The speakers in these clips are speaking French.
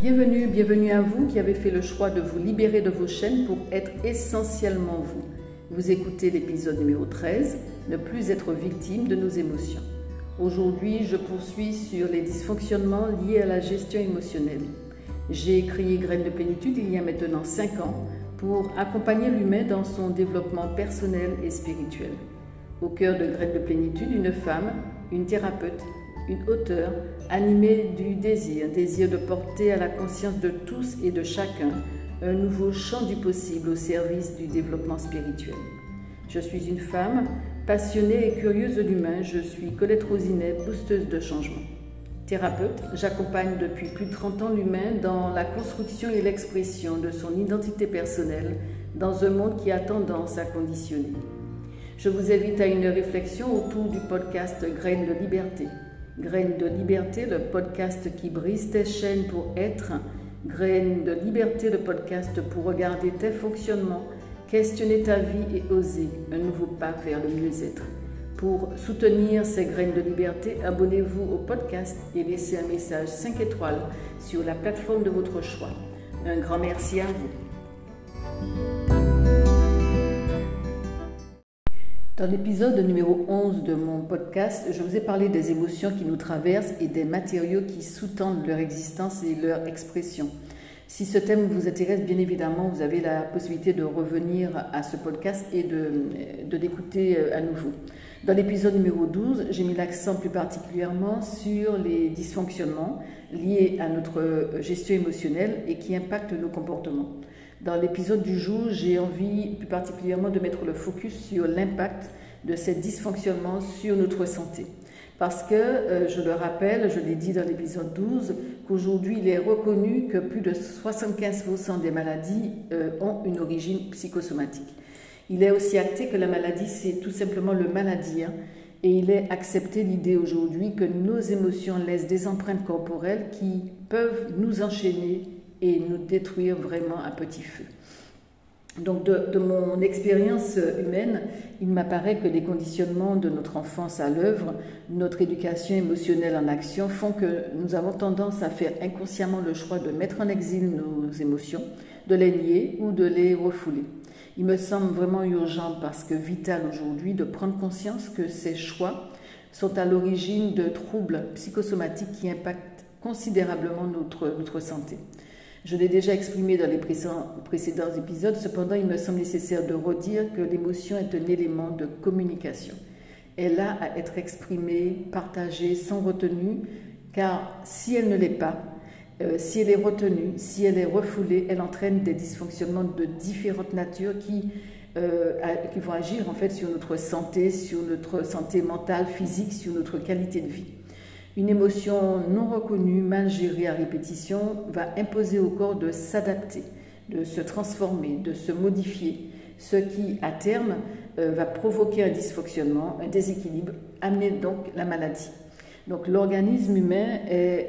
Bienvenue, bienvenue à vous qui avez fait le choix de vous libérer de vos chaînes pour être essentiellement vous. Vous écoutez l'épisode numéro 13, Ne plus être victime de nos émotions. Aujourd'hui, je poursuis sur les dysfonctionnements liés à la gestion émotionnelle. J'ai créé Graines de plénitude il y a maintenant 5 ans pour accompagner l'humain dans son développement personnel et spirituel. Au cœur de Graines de plénitude, une femme, une thérapeute, une auteure animée du désir, désir de porter à la conscience de tous et de chacun un nouveau champ du possible au service du développement spirituel. Je suis une femme passionnée et curieuse de l'humain. Je suis Colette Rosinet, boosteuse de changement. Thérapeute, j'accompagne depuis plus de 30 ans l'humain dans la construction et l'expression de son identité personnelle dans un monde qui a tendance à conditionner. Je vous invite à une réflexion autour du podcast Graines de liberté. Graines de liberté, le podcast qui brise tes chaînes pour être. Graines de liberté, le podcast pour regarder tes fonctionnements, questionner ta vie et oser un nouveau pas vers le mieux-être. Pour soutenir ces graines de liberté, abonnez-vous au podcast et laissez un message 5 étoiles sur la plateforme de votre choix. Un grand merci à vous. Dans l'épisode numéro 11 de mon podcast, je vous ai parlé des émotions qui nous traversent et des matériaux qui sous-tendent leur existence et leur expression. Si ce thème vous intéresse, bien évidemment, vous avez la possibilité de revenir à ce podcast et de, l'écouter euh, à nouveau. Dans l'épisode numéro 12, j'ai mis l'accent plus particulièrement sur les dysfonctionnements liés à notre gestion émotionnelle et qui impactent nos comportements. Dans l'épisode du jour, j'ai envie plus particulièrement de mettre le focus sur l'impact de ces dysfonctionnements sur notre santé. Parce que, euh, je le rappelle, je l'ai dit dans l'épisode 12, qu'aujourd'hui il est reconnu que plus de 75% des maladies euh, ont une origine psychosomatique. Il est aussi acté que la maladie, c'est tout simplement le maladie. Hein. et il est accepté l'idée aujourd'hui que nos émotions laissent des empreintes corporelles qui peuvent nous enchaîner et nous détruire vraiment à petit feu. Donc de, mon expérience humaine, il m'apparaît que les conditionnements de notre enfance à l'œuvre, notre éducation émotionnelle en action font que nous avons tendance à faire inconsciemment le choix de mettre en exil nos émotions, de les nier ou de les refouler. Il me semble vraiment urgent parce que vital aujourd'hui de prendre conscience que ces choix sont à l'origine de troubles psychosomatiques qui impactent considérablement notre, notre santé. Je l'ai déjà exprimé dans les précédents épisodes, cependant il me semble nécessaire de redire que l'émotion est un élément de communication. Elle a à être exprimée, partagée, sans retenue, car si elle ne l'est pas, euh, si elle est retenue, si elle est refoulée, elle entraîne des dysfonctionnements de différentes natures qui, euh, qui vont agir en fait sur notre santé, sur notre santé mentale, physique, sur notre qualité de vie. Une émotion non reconnue, mal gérée à répétition, va imposer au corps de s'adapter, de se transformer, de se modifier, ce qui, à terme, euh, va provoquer un dysfonctionnement, un déséquilibre, amener donc la maladie. Donc l'organisme humain est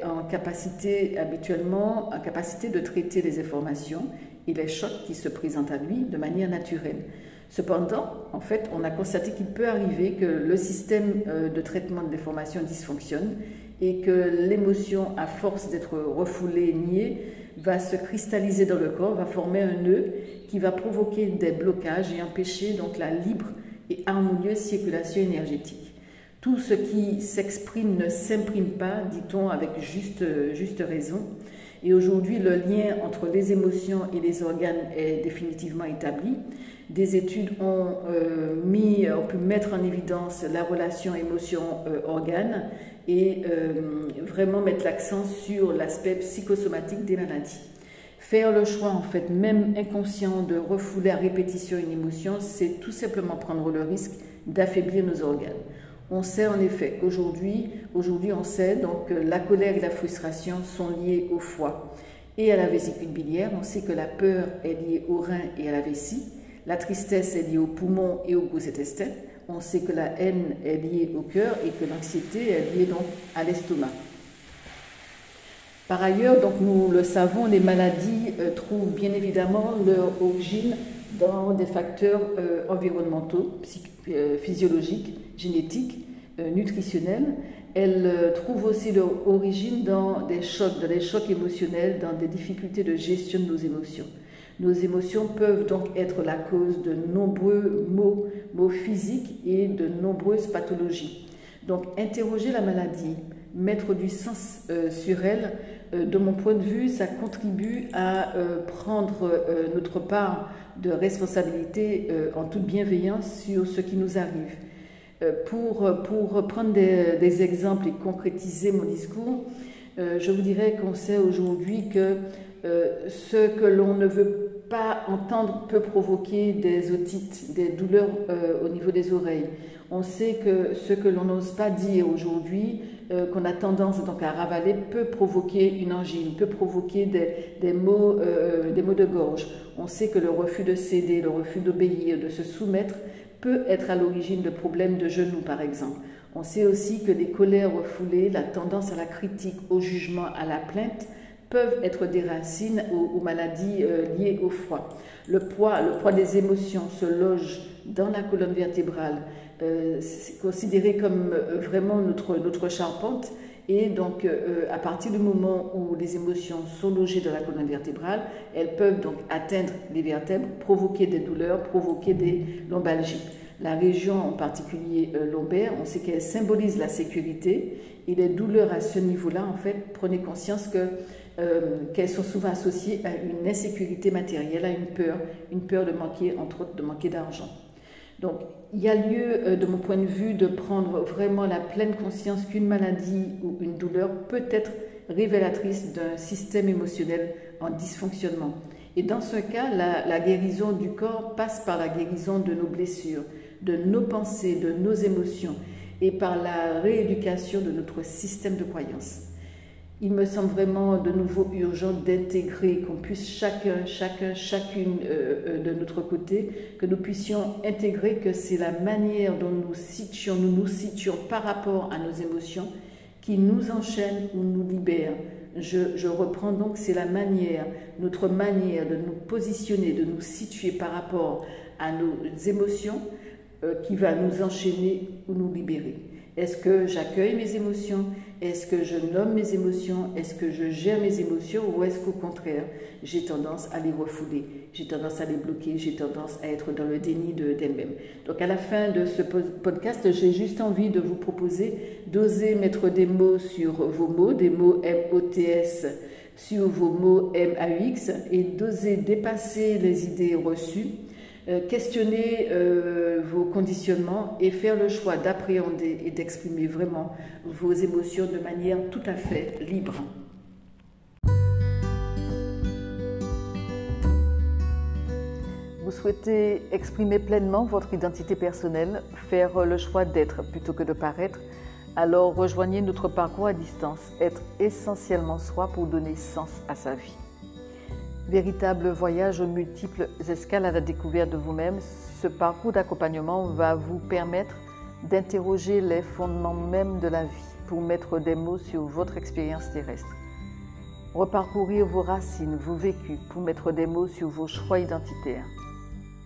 habituellement, en capacité de traiter les informations et les chocs qui se présentent à lui de manière naturelle. Cependant, en fait, on a constaté qu'il peut arriver que le système euh, de traitement de l'information dysfonctionne et que l'émotion, à force d'être refoulée, niée, va se cristalliser dans le corps, va former un nœud qui va provoquer des blocages et empêcher donc la libre et harmonieuse circulation énergétique. Tout ce qui s'exprime ne s'imprime pas, dit-on avec juste, juste raison. Et aujourd'hui, le lien entre les émotions et les organes est définitivement établi. Des études ont, euh, mis, ont pu mettre en évidence la relation émotion-organe et euh, vraiment mettre l'accent sur l'aspect psychosomatique des maladies. Faire le choix, en fait, même inconscient, de refouler à répétition une émotion, c'est tout simplement prendre le risque d'affaiblir nos organes. On sait en effet qu'aujourd'hui, aujourd'hui on sait donc que la colère et la frustration sont liées au foie et à la vésicule biliaire. On sait que la peur est liée au rein et à la vessie. La tristesse est liée aux poumons et au gros intestin. On sait que la haine est liée au cœur et que l'anxiété est liée donc à l'estomac. Par ailleurs, donc nous le savons, les maladies euh, trouvent bien évidemment leur origine dans des facteurs euh, environnementaux, euh, physiologiques, génétiques, nutritionnels, Elle euh, trouve aussi leur origine dans des chocs, dans des chocs émotionnels, dans des difficultés de gestion de nos émotions. Nos émotions peuvent donc être la cause de nombreux maux, maux physiques et de nombreuses pathologies. Donc interroger la maladie, mettre du sens euh, sur elle, euh, de mon point de vue, ça contribue à prendre notre part de responsabilité en toute bienveillance sur ce qui nous arrive. Euh, pour, pour prendre des, exemples et concrétiser mon discours, euh, je vous dirais qu'on sait aujourd'hui que euh, ce que l'on ne veut pas entendre peut provoquer des otites, des douleurs au niveau des oreilles. On sait que ce que l'on n'ose pas dire aujourd'hui, qu'on a tendance donc à ravaler, peut provoquer une angine, peut provoquer des, des maux, des maux de gorge. On sait que le refus de céder, le refus d'obéir, de se soumettre, peut être à l'origine de problèmes de genoux, par exemple. On sait aussi que les colères refoulées, la tendance à la critique, au jugement, à la plainte, peuvent être des racines aux, maladies euh, liées au froid. Le poids, le poids des émotions se loge dans la colonne vertébrale. Euh, c'est considéré comme euh, vraiment notre, notre charpente. Et donc, à partir du moment où les émotions sont logées dans la colonne vertébrale, elles peuvent donc atteindre les vertèbres, provoquer des douleurs, provoquer des lombalgies. La région en particulier euh, lombaire, on sait qu'elle symbolise la sécurité et les douleurs à ce niveau-là, en fait, prenez conscience que euh, qu'elles sont souvent associées à une insécurité matérielle, à une peur, une peur de manquer, entre autres, de manquer d'argent. Donc, il y a lieu, euh, de mon point de vue, de prendre vraiment la pleine conscience qu'une maladie ou une douleur peut être révélatrice d'un système émotionnel en dysfonctionnement. Et dans ce cas, la guérison du corps passe par la guérison de nos blessures, de nos pensées, de nos émotions et par la rééducation de notre système de croyance. Il me semble vraiment de nouveau urgent d'intégrer, qu'on puisse chacun, chacun, chacune euh, euh, de notre côté, que nous puissions intégrer que c'est la manière dont nous nous nous situons par rapport à nos émotions qui nous enchaîne ou nous libère. Je, reprends donc, c'est la manière, notre manière de nous positionner, de nous situer par rapport à nos émotions, qui va nous enchaîner ou nous libérer. Est-ce que j'accueille mes émotions? Est-ce que je nomme mes émotions? Est-ce que je gère mes émotions? Ou est-ce qu'au contraire, j'ai tendance à les refouler? J'ai tendance à les bloquer? J'ai tendance à être dans le déni d'elle-même. Donc à la fin de ce podcast, j'ai juste envie de vous proposer d'oser mettre des mots sur vos mots, des mots M-O-T-S sur vos mots M-A-U-X et d'oser dépasser les idées reçues euh, questionner euh, vos conditionnements et faire le choix d'appréhender et d'exprimer vraiment vos émotions de manière tout à fait libre. Vous souhaitez exprimer pleinement votre identité personnelle, faire le choix d'être plutôt que de paraître, alors rejoignez notre parcours à distance, être essentiellement soi pour donner sens à sa vie. Véritable voyage aux multiples escales à la découverte de vous-même, ce parcours d'accompagnement va vous permettre d'interroger les fondements même de la vie pour mettre des mots sur votre expérience terrestre. Reparcourir vos racines, vos vécus pour mettre des mots sur vos choix identitaires.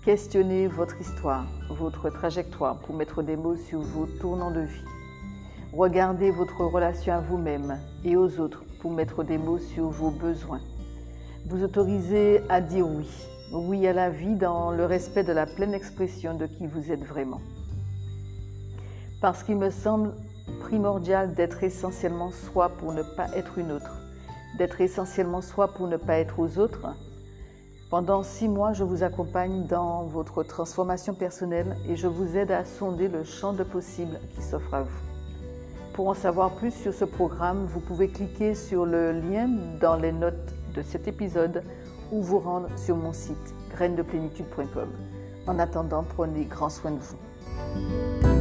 Questionner votre histoire, votre trajectoire pour mettre des mots sur vos tournants de vie. Regardez votre relation à vous-même et aux autres pour mettre des mots sur vos besoins vous autorisez à dire oui, oui à la vie dans le respect de la pleine expression de qui vous êtes vraiment. Parce qu'il me semble primordial d'être essentiellement soi pour ne pas être une autre, d'être essentiellement soi pour ne pas être aux autres. Pendant six mois, je vous accompagne dans votre transformation personnelle et je vous aide à sonder le champ de possibles qui s'offre à vous. Pour en savoir plus sur ce programme, vous pouvez cliquer sur le lien dans les notes cet épisode ou vous rendre sur mon site grainesdeplénitude.com. En attendant, prenez grand soin de vous.